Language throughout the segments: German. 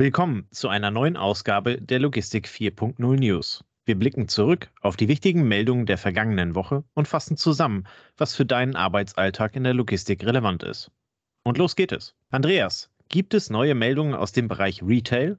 Willkommen zu einer neuen Ausgabe der Logistik 4.0 News. Wir blicken zurück auf die wichtigen Meldungen der vergangenen Woche und fassen zusammen, was für deinen Arbeitsalltag in der Logistik relevant ist. Und los geht es. Andreas, gibt es neue Meldungen aus dem Bereich Retail?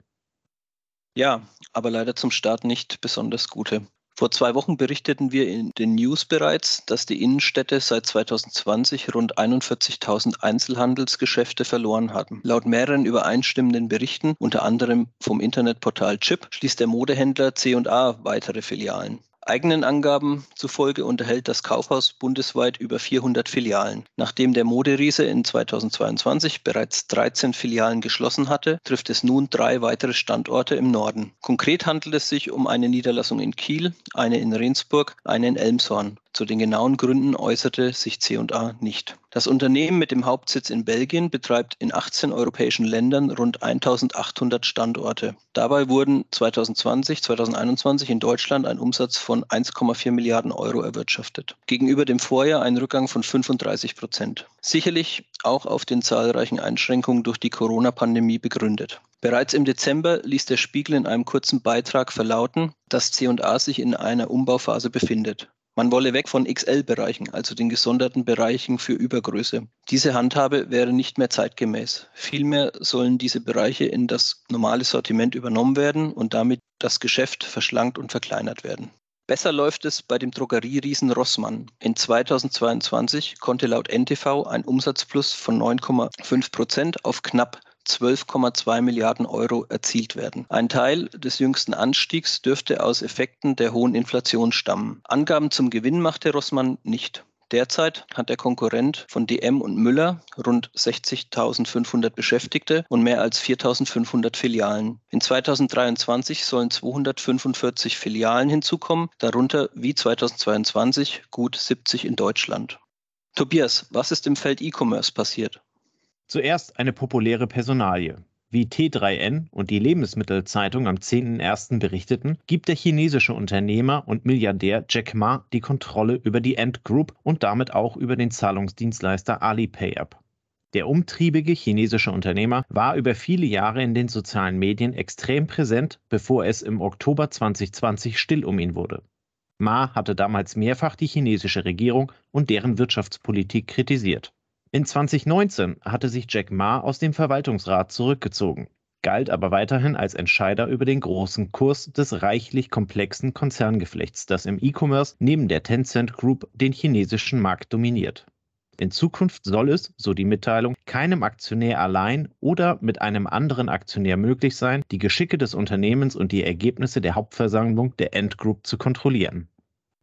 Ja, aber leider zum Start nicht besonders gute. Vor zwei Wochen berichteten wir in den News bereits, dass die Innenstädte seit 2020 rund 41.000 Einzelhandelsgeschäfte verloren hatten. Laut mehreren übereinstimmenden Berichten, unter anderem vom Internetportal Chip, schließt der Modehändler C&A weitere Filialen. Eigenen Angaben zufolge unterhält das Kaufhaus bundesweit über 400 Filialen. Nachdem der Moderiese in 2022 bereits 13 Filialen geschlossen hatte, trifft es nun drei weitere Standorte im Norden. Konkret handelt es sich um eine Niederlassung in Kiel, eine in Rendsburg, eine in Elmshorn. Zu den genauen Gründen äußerte sich C&A nicht. Das Unternehmen mit dem Hauptsitz in Belgien betreibt in 18 europäischen Ländern rund 1800 Standorte. Dabei wurden 2020, 2021 in Deutschland ein Umsatz von 1,4 Milliarden Euro erwirtschaftet. Gegenüber dem Vorjahr ein Rückgang von 35 Prozent. Sicherlich auch auf den zahlreichen Einschränkungen durch die Corona-Pandemie begründet. Bereits im Dezember ließ der Spiegel in einem kurzen Beitrag verlauten, dass C&A sich in einer Umbauphase befindet. Man wolle weg von XL-Bereichen, also den gesonderten Bereichen für Übergröße. Diese Handhabe wäre nicht mehr zeitgemäß. Vielmehr sollen diese Bereiche in das normale Sortiment übernommen werden und damit das Geschäft verschlankt und verkleinert werden. Besser läuft es bei dem Drogerieriesen Rossmann. In 2022 konnte laut NTV ein Umsatzplus von 9,5 Prozent auf knapp 12,2 Milliarden Euro erzielt werden. Ein Teil des jüngsten Anstiegs dürfte aus Effekten der hohen Inflation stammen. Angaben zum Gewinn machte Rossmann nicht. Derzeit hat der Konkurrent von DM und Müller rund 60.500 Beschäftigte und mehr als 4.500 Filialen. In 2023 sollen 245 Filialen hinzukommen, darunter wie 2022 gut 70 in Deutschland. Tobias, was ist im Feld E-Commerce passiert? Zuerst eine populäre Personalie. Wie T3N und die Lebensmittelzeitung am 10.01. berichteten, gibt der chinesische Unternehmer und Milliardär Jack Ma die Kontrolle über die Ant Group und damit auch über den Zahlungsdienstleister Alipay ab. Der umtriebige chinesische Unternehmer war über viele Jahre in den sozialen Medien extrem präsent, bevor es im Oktober 2020 still um ihn wurde. Ma hatte damals mehrfach die chinesische Regierung und deren Wirtschaftspolitik kritisiert. In 2019 hatte sich Jack Ma aus dem Verwaltungsrat zurückgezogen, galt aber weiterhin als Entscheider über den großen Kurs des reichlich komplexen Konzerngeflechts, das im E-Commerce neben der Tencent Group den chinesischen Markt dominiert. In Zukunft soll es, so die Mitteilung, keinem Aktionär allein oder mit einem anderen Aktionär möglich sein, die Geschicke des Unternehmens und die Ergebnisse der Hauptversammlung der Ant Group zu kontrollieren.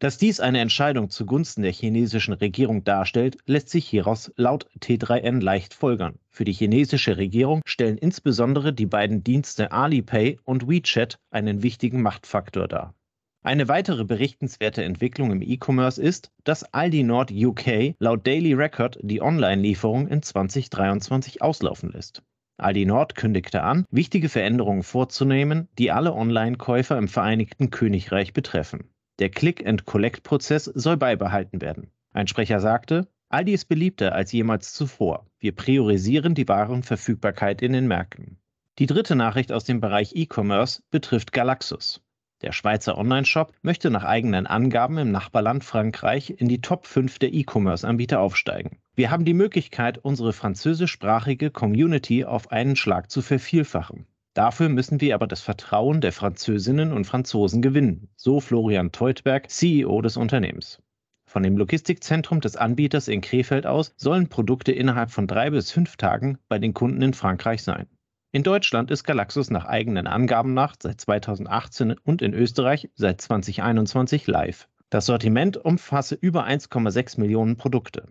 Dass dies eine Entscheidung zugunsten der chinesischen Regierung darstellt, lässt sich hieraus laut T3N leicht folgern. Für die chinesische Regierung stellen insbesondere die beiden Dienste Alipay und WeChat einen wichtigen Machtfaktor dar. Eine weitere berichtenswerte Entwicklung im E-Commerce ist, dass Aldi Nord UK laut Daily Record die Online-Lieferung in 2023 auslaufen lässt. Aldi Nord kündigte an, wichtige Veränderungen vorzunehmen, die alle Online-Käufer im Vereinigten Königreich betreffen. Der Click-and-Collect-Prozess soll beibehalten werden. Ein Sprecher sagte, Aldi ist beliebter als jemals zuvor. Wir priorisieren die Warenverfügbarkeit in den Märkten. Die dritte Nachricht aus dem Bereich E-Commerce betrifft Galaxus. Der Schweizer Onlineshop möchte nach eigenen Angaben im Nachbarland Frankreich in die Top 5 der E-Commerce-Anbieter aufsteigen. Wir haben die Möglichkeit, unsere französischsprachige Community auf einen Schlag zu vervielfachen. Dafür müssen wir aber das Vertrauen der Französinnen und Franzosen gewinnen, so Florian Teutberg, CEO des Unternehmens. Von dem Logistikzentrum des Anbieters in Krefeld aus sollen Produkte innerhalb von drei bis fünf Tagen bei den Kunden in Frankreich sein. In Deutschland ist Galaxus nach eigenen Angaben nach seit 2018 und in Österreich seit 2021 live. Das Sortiment umfasse über 1,6 Millionen Produkte.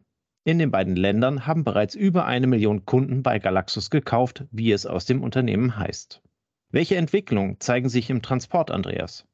In den beiden Ländern haben bereits über eine Million Kunden bei Galaxus gekauft, wie es aus dem Unternehmen heißt. Welche Entwicklungen zeigen sich im Transport, Andreas?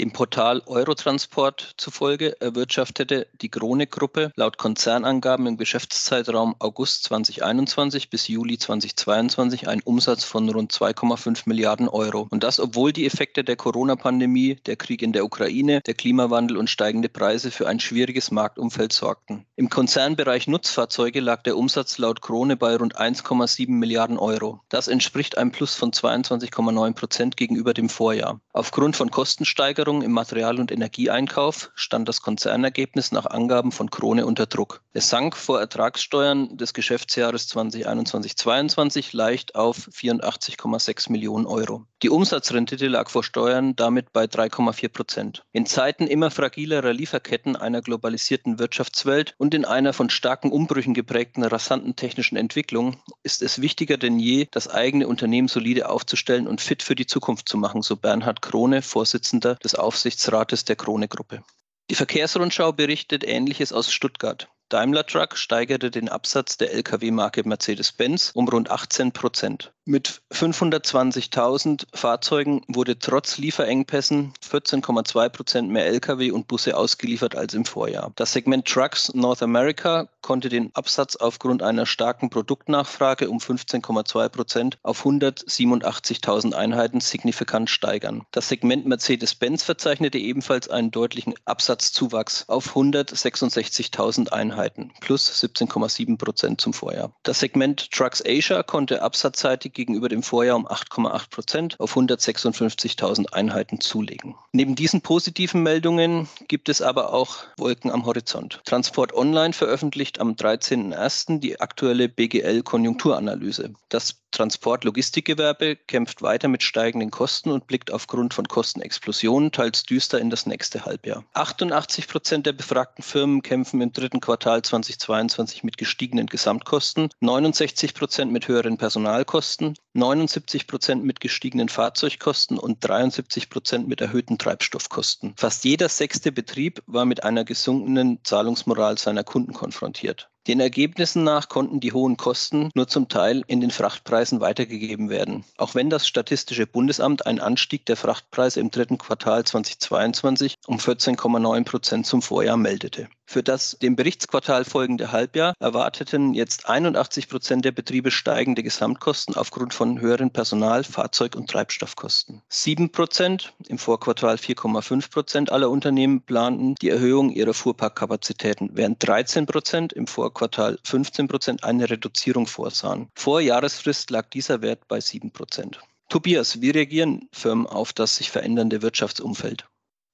Dem Portal Eurotransport zufolge erwirtschaftete die Krone-Gruppe laut Konzernangaben im Geschäftszeitraum August 2021 bis Juli 2022 einen Umsatz von rund 2,5 Milliarden Euro. Und das, obwohl die Effekte der Corona-Pandemie, der Krieg in der Ukraine, der Klimawandel und steigende Preise für ein schwieriges Marktumfeld sorgten. Im Konzernbereich Nutzfahrzeuge lag der Umsatz laut Krone bei rund 1,7 Milliarden Euro. Das entspricht einem Plus von 22,9 Prozent gegenüber dem Vorjahr. Aufgrund von Kostensteigerungen Steigerung im Material- und Energieeinkauf stand das Konzernergebnis nach Angaben von Krone unter Druck. Es sank vor Ertragssteuern des Geschäftsjahres 2021-22 leicht auf 84,6 Millionen Euro. Die Umsatzrendite lag vor Steuern damit bei 3,4 Prozent. In Zeiten immer fragilerer Lieferketten einer globalisierten Wirtschaftswelt und in einer von starken Umbrüchen geprägten rasanten technischen Entwicklung ist es wichtiger denn je, das eigene Unternehmen solide aufzustellen und fit für die Zukunft zu machen, so Bernhard Krone, Vorsitzender des Aufsichtsrates der Krone-Gruppe. Die Verkehrsrundschau berichtet Ähnliches aus Stuttgart. Daimler Truck steigerte den Absatz der Lkw-Marke Mercedes-Benz um rund 18 Prozent. Mit 520.000 Fahrzeugen wurde trotz Lieferengpässen 14,2 Prozent mehr Lkw und Busse ausgeliefert als im Vorjahr. Das Segment Trucks North America konnte den Absatz aufgrund einer starken Produktnachfrage um 15,2 Prozent auf 187.000 Einheiten signifikant steigern. Das Segment Mercedes-Benz verzeichnete ebenfalls einen deutlichen Absatzzuwachs auf 166.000 Einheiten plus 17,7 Prozent zum Vorjahr. Das Segment Trucks Asia konnte absatzseitig gegenüber dem Vorjahr um 8,8 Prozent auf 156.000 Einheiten zulegen. Neben diesen positiven Meldungen gibt es aber auch Wolken am Horizont. Transport Online veröffentlicht am 13.01. die aktuelle BGL-Konjunkturanalyse. Das Transport-Logistikgewerbe kämpft weiter mit steigenden Kosten und blickt aufgrund von Kostenexplosionen teils düster in das nächste Halbjahr. 88 Prozent der befragten Firmen kämpfen im dritten Quartal 2022 mit gestiegenen Gesamtkosten, 69 Prozent mit höheren Personalkosten, 79 Prozent mit gestiegenen Fahrzeugkosten und 73 Prozent mit erhöhten Treibstoffkosten. Fast jeder sechste Betrieb war mit einer gesunkenen Zahlungsmoral seiner Kunden konfrontiert. Den Ergebnissen nach konnten die hohen Kosten nur zum Teil in den Frachtpreisen weitergegeben werden. Auch wenn das Statistische Bundesamt einen Anstieg der Frachtpreise im dritten Quartal 2022 um 14,9 Prozent zum Vorjahr meldete. Für das dem Berichtsquartal folgende Halbjahr erwarteten jetzt 81 Prozent der Betriebe steigende Gesamtkosten aufgrund von höheren Personal-, Fahrzeug- und Treibstoffkosten. 7 Prozent, im Vorquartal 4,5 Prozent aller Unternehmen planten die Erhöhung ihrer Fuhrparkkapazitäten, während 13 Prozent im Vorquartal Quartal 15 Prozent eine Reduzierung vorsahen. Vor Jahresfrist lag dieser Wert bei 7 Prozent. Tobias, wie reagieren Firmen auf das sich verändernde Wirtschaftsumfeld?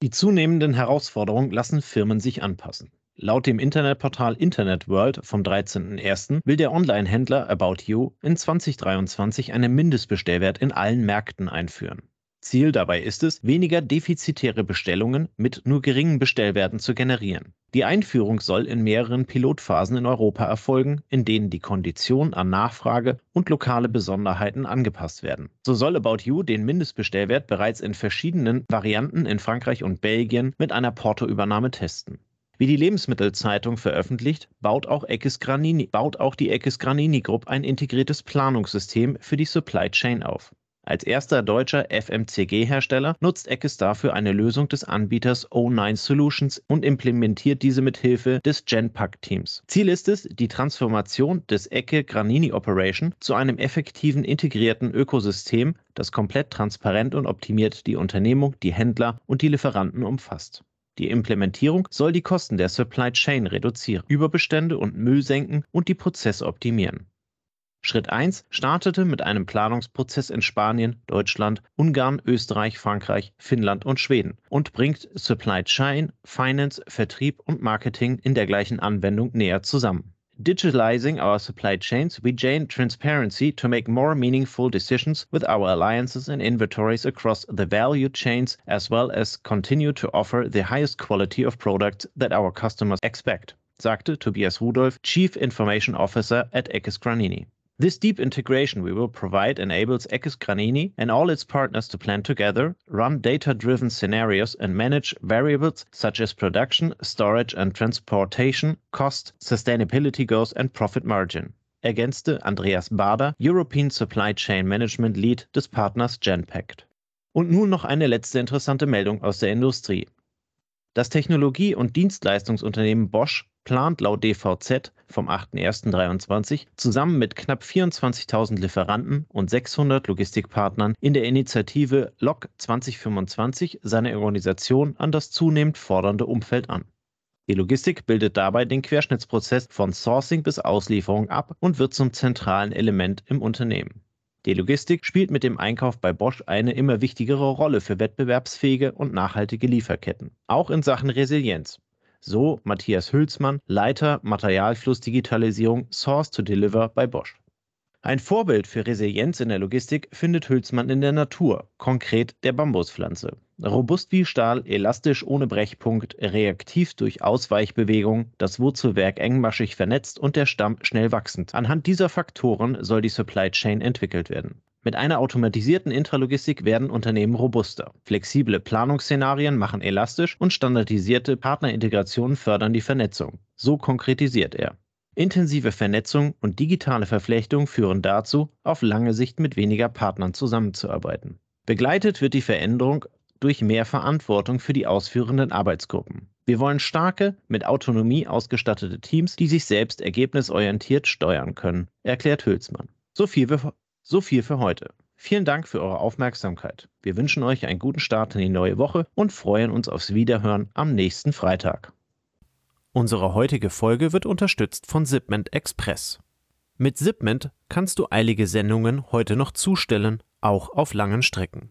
Die zunehmenden Herausforderungen lassen Firmen sich anpassen. Laut dem Internetportal Internet World vom 13.01. will der Online-Händler About You in 2023 einen Mindestbestellwert in allen Märkten einführen. Ziel dabei ist es, weniger defizitäre Bestellungen mit nur geringen Bestellwerten zu generieren. Die Einführung soll in mehreren Pilotphasen in Europa erfolgen, in denen die Konditionen an Nachfrage und lokale Besonderheiten angepasst werden. So soll About You den Mindestbestellwert bereits in verschiedenen Varianten in Frankreich und Belgien mit einer Portoübernahme testen. Wie die Lebensmittelzeitung veröffentlicht, baut auch, Granini, baut auch die Eckes Granini Group ein integriertes Planungssystem für die Supply Chain auf. Als erster deutscher FMCG-Hersteller nutzt Eckes dafür eine Lösung des Anbieters O9 Solutions und implementiert diese mit Hilfe des Genpack-Teams. Ziel ist es, die Transformation des Ecke Granini Operation zu einem effektiven integrierten Ökosystem, das komplett transparent und optimiert die Unternehmung, die Händler und die Lieferanten umfasst. Die Implementierung soll die Kosten der Supply Chain reduzieren, Überbestände und Müll senken und die Prozesse optimieren. Schritt 1 startete mit einem Planungsprozess in Spanien, Deutschland, Ungarn, Österreich, Frankreich, Finnland und Schweden und bringt Supply Chain, Finance, Vertrieb und Marketing in der gleichen Anwendung näher zusammen. Digitalizing our supply chains, we gain transparency to make more meaningful decisions with our alliances and inventories across the value chains, as well as continue to offer the highest quality of products that our customers expect, sagte Tobias Rudolph, Chief Information Officer at Eckes Granini. This deep integration we will provide enables Eckes Granini and all its partners to plan together, run data-driven scenarios, and manage variables such as production, storage and transportation, cost, sustainability goals, and profit margin. Ergänzte Andreas Bader, European Supply Chain Management Lead des Partners Genpact. Und nun noch eine letzte interessante Meldung aus der Industrie. Das Technologie- und Dienstleistungsunternehmen Bosch plant laut DVZ vom 8.01.2023 zusammen mit knapp 24.000 Lieferanten und 600 Logistikpartnern in der Initiative LOC 2025 seine Organisation an das zunehmend fordernde Umfeld an. Die Logistik bildet dabei den Querschnittsprozess von Sourcing bis Auslieferung ab und wird zum zentralen Element im Unternehmen. Die Logistik spielt mit dem Einkauf bei Bosch eine immer wichtigere Rolle für wettbewerbsfähige und nachhaltige Lieferketten, auch in Sachen Resilienz. So Matthias Hülsmann, Leiter Materialflussdigitalisierung Source to Deliver bei Bosch. Ein Vorbild für Resilienz in der Logistik findet Hülsmann in der Natur, konkret der Bambuspflanze. Robust wie Stahl, elastisch ohne Brechpunkt, reaktiv durch Ausweichbewegung, das Wurzelwerk engmaschig vernetzt und der Stamm schnell wachsend. Anhand dieser Faktoren soll die Supply Chain entwickelt werden. Mit einer automatisierten Intralogistik werden Unternehmen robuster. Flexible Planungsszenarien machen elastisch und standardisierte Partnerintegrationen fördern die Vernetzung. So konkretisiert er. Intensive Vernetzung und digitale Verflechtung führen dazu, auf lange Sicht mit weniger Partnern zusammenzuarbeiten. Begleitet wird die Veränderung durch mehr Verantwortung für die ausführenden Arbeitsgruppen. Wir wollen starke, mit Autonomie ausgestattete Teams, die sich selbst ergebnisorientiert steuern können, erklärt Hülsmann. So viel, so viel für heute. Vielen Dank für eure Aufmerksamkeit. Wir wünschen euch einen guten Start in die neue Woche und freuen uns aufs Wiederhören am nächsten Freitag. Unsere heutige Folge wird unterstützt von Zipment Express. Mit Zipment kannst du eilige Sendungen heute noch zustellen, auch auf langen Strecken